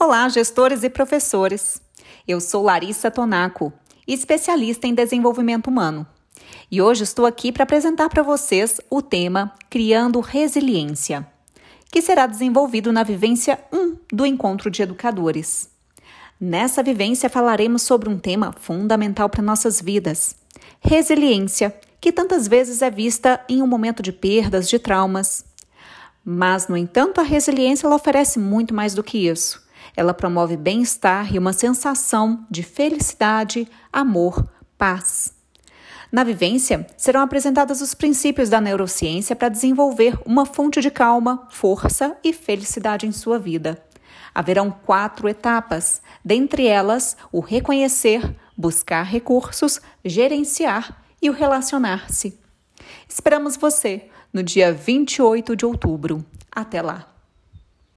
Olá, gestores e professores. Eu sou Larissa Tonaco, especialista em desenvolvimento humano. E hoje estou aqui para apresentar para vocês o tema Criando Resiliência, que será desenvolvido na vivência 1 do Encontro de Educadores. Nessa vivência falaremos sobre um tema fundamental para nossas vidas: resiliência, que tantas vezes é vista em um momento de perdas, de traumas. Mas, no entanto, a resiliência oferece muito mais do que isso ela promove bem-estar e uma sensação de felicidade, amor, paz. Na vivência, serão apresentados os princípios da neurociência para desenvolver uma fonte de calma, força e felicidade em sua vida. Haverão quatro etapas, dentre elas o reconhecer, buscar recursos, gerenciar e o relacionar-se. Esperamos você no dia 28 de outubro. Até lá!